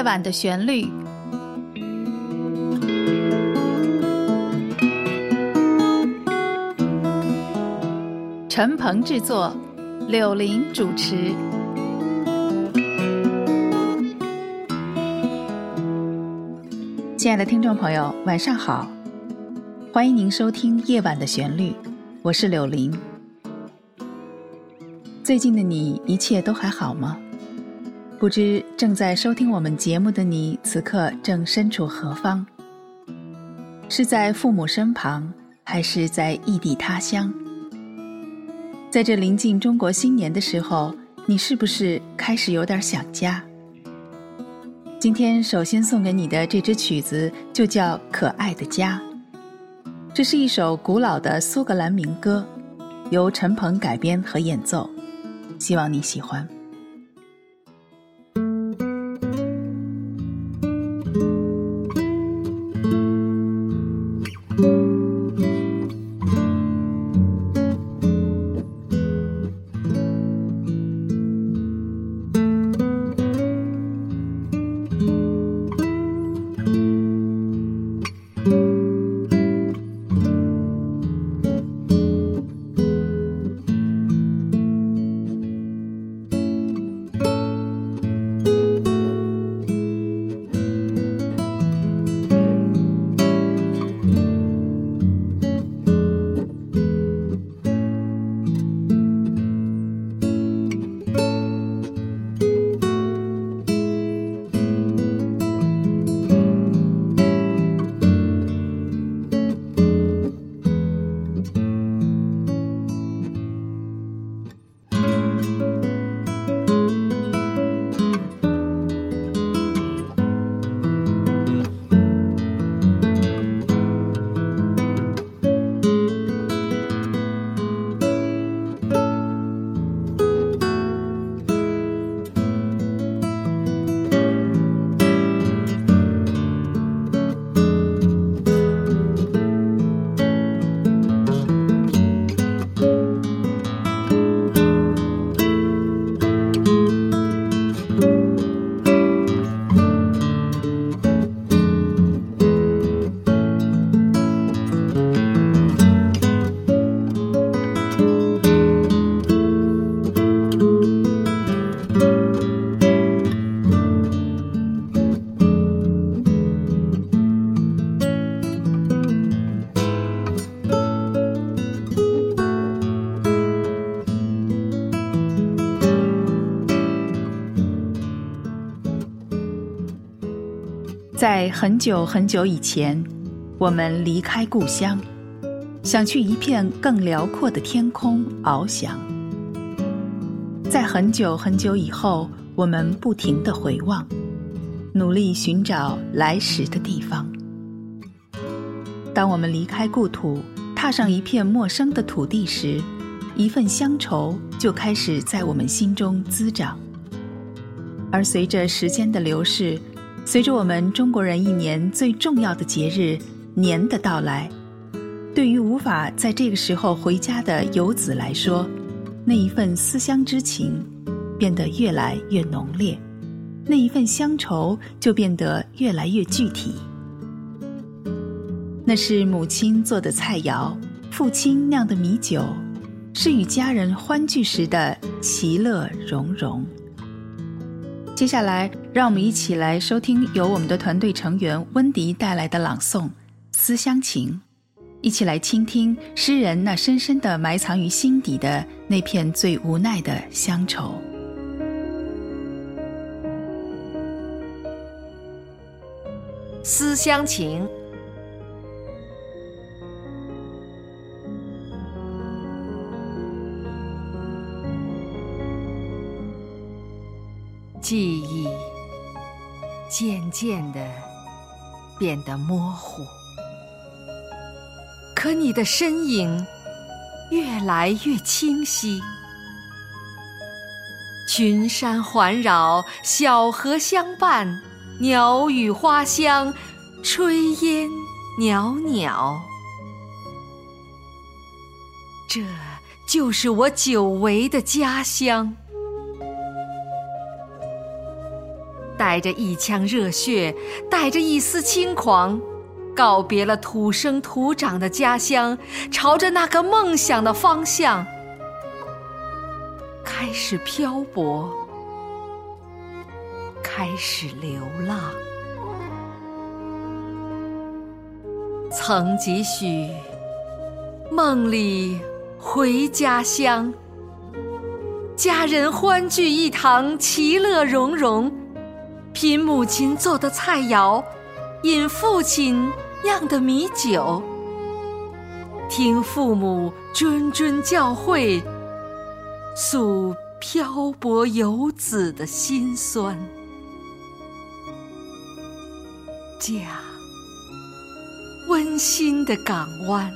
夜晚的旋律。陈鹏制作，柳林主持。亲爱的听众朋友，晚上好！欢迎您收听《夜晚的旋律》，我是柳林。最近的你一切都还好吗？不知正在收听我们节目的你，此刻正身处何方？是在父母身旁，还是在异地他乡？在这临近中国新年的时候，你是不是开始有点想家？今天首先送给你的这支曲子就叫《可爱的家》，这是一首古老的苏格兰民歌，由陈鹏改编和演奏，希望你喜欢。在很久很久以前，我们离开故乡，想去一片更辽阔的天空翱翔。在很久很久以后，我们不停的回望，努力寻找来时的地方。当我们离开故土，踏上一片陌生的土地时，一份乡愁就开始在我们心中滋长。而随着时间的流逝，随着我们中国人一年最重要的节日年的到来，对于无法在这个时候回家的游子来说，那一份思乡之情变得越来越浓烈，那一份乡愁就变得越来越具体。那是母亲做的菜肴，父亲酿的米酒，是与家人欢聚时的其乐融融。接下来，让我们一起来收听由我们的团队成员温迪带来的朗诵《思乡情》，一起来倾听诗人那深深的埋藏于心底的那片最无奈的乡愁。《思乡情》。渐渐的变得模糊，可你的身影越来越清晰。群山环绕，小河相伴，鸟语花香，炊烟袅袅。这就是我久违的家乡。带着一腔热血，带着一丝轻狂，告别了土生土长的家乡，朝着那个梦想的方向开始漂泊，开始流浪。曾几许，梦里回家乡。家人欢聚一堂，其乐融融，品母亲做的菜肴，饮父亲酿的米酒，听父母谆谆教诲，诉漂泊游子的辛酸。家，温馨的港湾。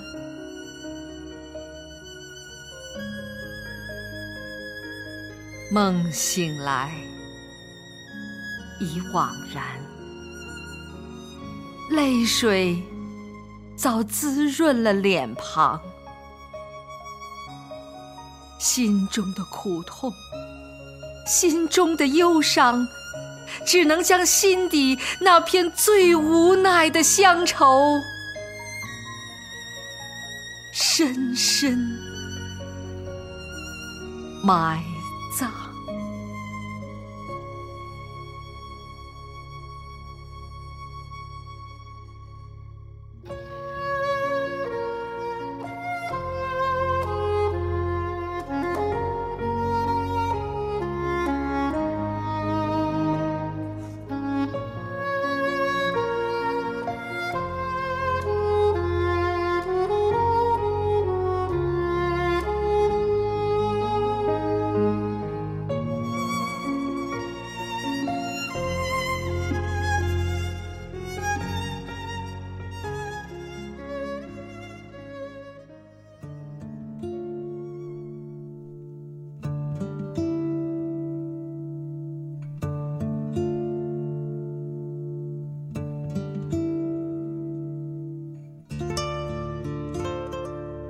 梦醒来，已惘然，泪水早滋润了脸庞，心中的苦痛，心中的忧伤，只能将心底那片最无奈的乡愁，深深埋。葬。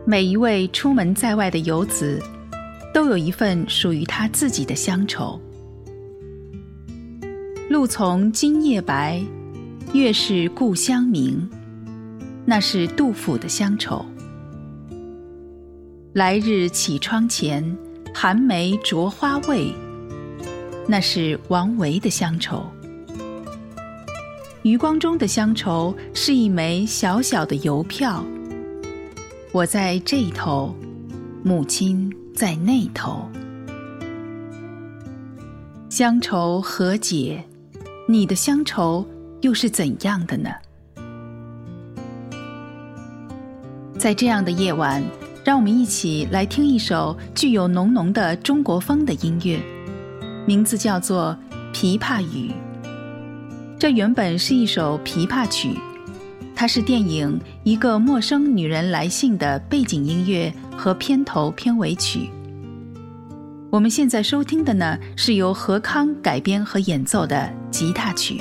每一位出门在外的游子，都有一份属于他自己的乡愁。路从今夜白，月是故乡明，那是杜甫的乡愁。来日绮窗前，寒梅着花未，那是王维的乡愁。余光中的乡愁是一枚小小的邮票。我在这头，母亲在那头。乡愁何解？你的乡愁又是怎样的呢？在这样的夜晚，让我们一起来听一首具有浓浓的中国风的音乐，名字叫做《琵琶语》。这原本是一首琵琶曲。它是电影《一个陌生女人来信》的背景音乐和片头片尾曲。我们现在收听的呢，是由何康改编和演奏的吉他曲。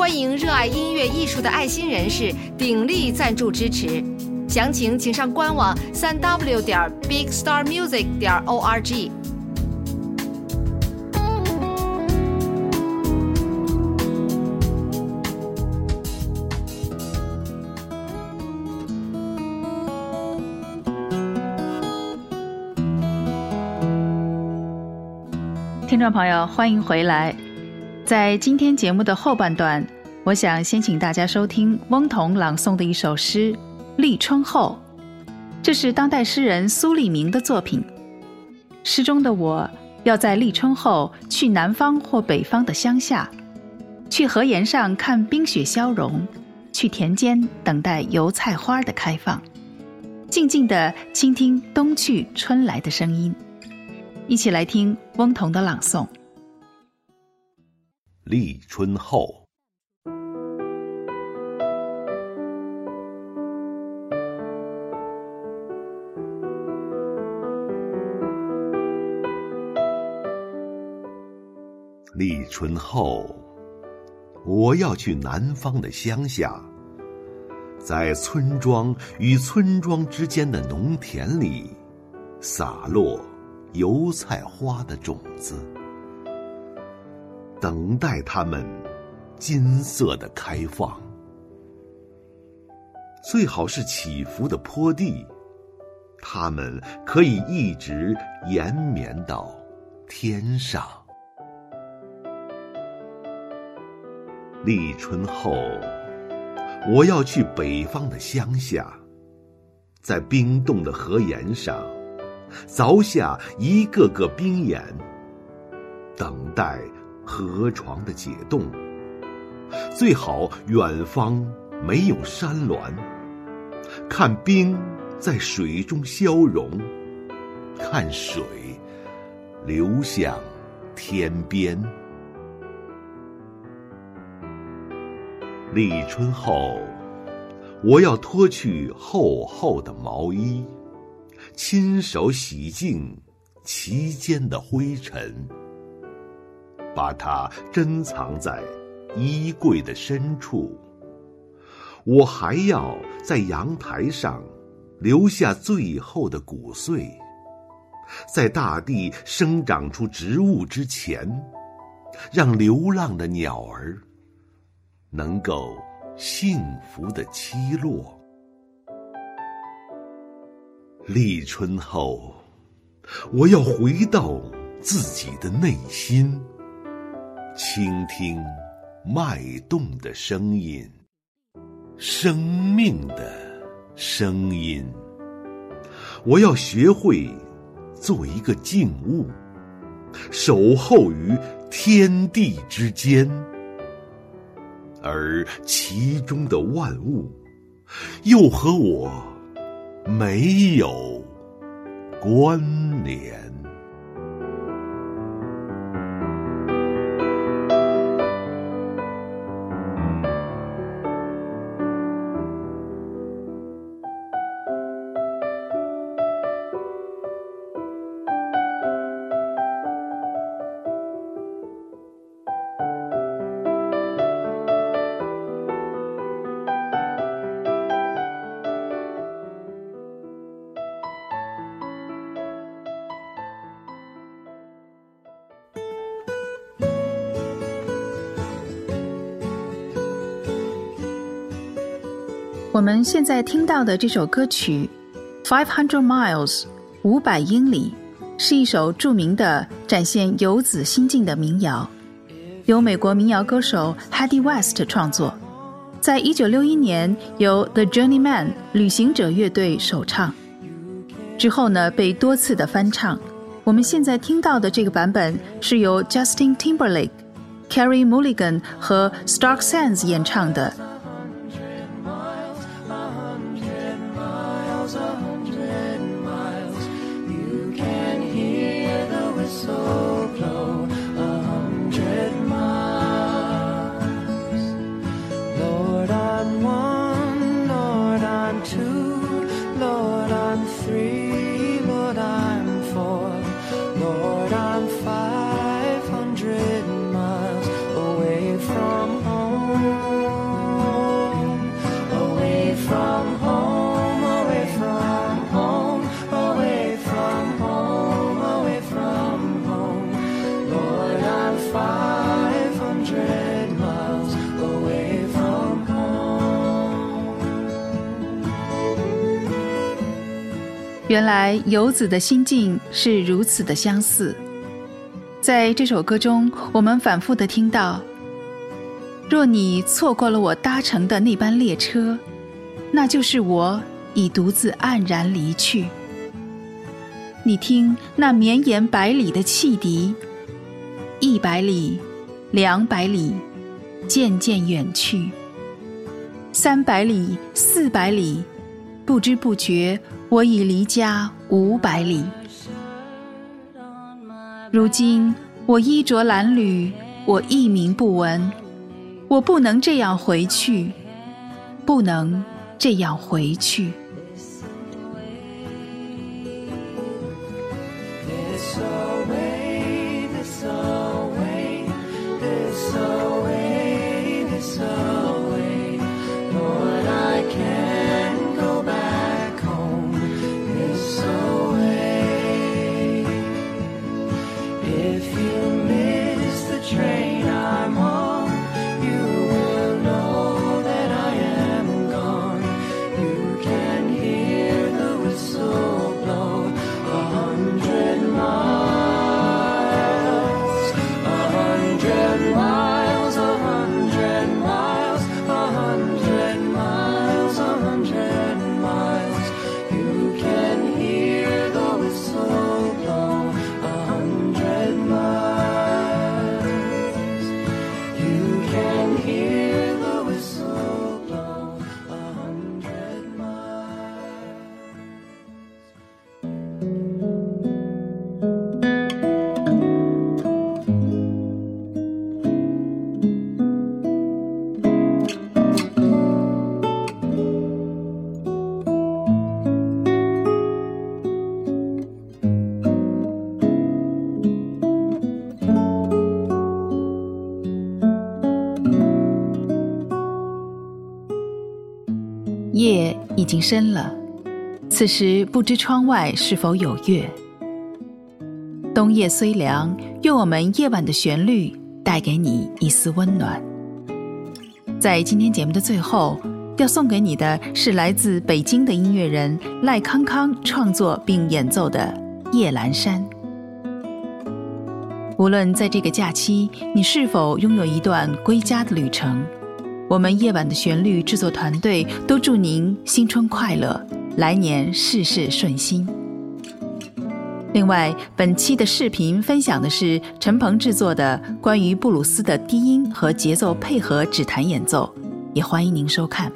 欢迎热爱音乐艺术的爱心人士鼎力赞助支持。详情请上官网三 w 点 bigstarmusic 点 org。听众朋友，欢迎回来。在今天节目的后半段，我想先请大家收听翁同朗诵的一首诗。立春后，这是当代诗人苏立明的作品。诗中的我要在立春后去南方或北方的乡下，去河沿上看冰雪消融，去田间等待油菜花的开放，静静地倾听冬去春来的声音。一起来听翁同的朗诵。立春后。立春后，我要去南方的乡下，在村庄与村庄之间的农田里，洒落油菜花的种子，等待它们金色的开放。最好是起伏的坡地，它们可以一直延绵到天上。立春后，我要去北方的乡下，在冰冻的河沿上，凿下一个个冰眼，等待河床的解冻。最好远方没有山峦，看冰在水中消融，看水流向天边。立春后，我要脱去厚厚的毛衣，亲手洗净其间的灰尘，把它珍藏在衣柜的深处。我还要在阳台上留下最后的谷穗，在大地生长出植物之前，让流浪的鸟儿。能够幸福的栖落。立春后，我要回到自己的内心，倾听脉动的声音，生命的声音。我要学会做一个静物，守候于天地之间。而其中的万物，又和我没有关联。我们现在听到的这首歌曲《Five Hundred Miles》五百英里，是一首著名的展现游子心境的民谣，由美国民谣歌手 Hattie West 创作，在一九六一年由 The Journeyman 旅行者乐队首唱，之后呢被多次的翻唱。我们现在听到的这个版本是由 Justin Timberlake Carrie Mulligan 和 Stark Sands 演唱的。原来游子的心境是如此的相似，在这首歌中，我们反复的听到：若你错过了我搭乘的那班列车，那就是我已独自黯然离去。你听那绵延百里的汽笛，一百里，两百里，渐渐远去；三百里，四百里，不知不觉。我已离家五百里，如今我衣着褴褛，我一名不闻，我不能这样回去，不能这样回去。夜已深了，此时不知窗外是否有月。冬夜虽凉，愿我们夜晚的旋律带给你一丝温暖。在今天节目的最后，要送给你的是来自北京的音乐人赖康康创作并演奏的《夜阑珊》。无论在这个假期，你是否拥有一段归家的旅程。我们夜晚的旋律制作团队都祝您新春快乐，来年事事顺心。另外，本期的视频分享的是陈鹏制作的关于布鲁斯的低音和节奏配合指弹演奏，也欢迎您收看。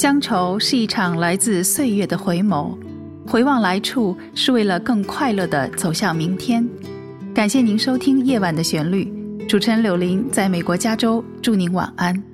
乡愁是一场来自岁月的回眸，回望来处是为了更快乐地走向明天。感谢您收听《夜晚的旋律》，主持人柳林在美国加州，祝您晚安。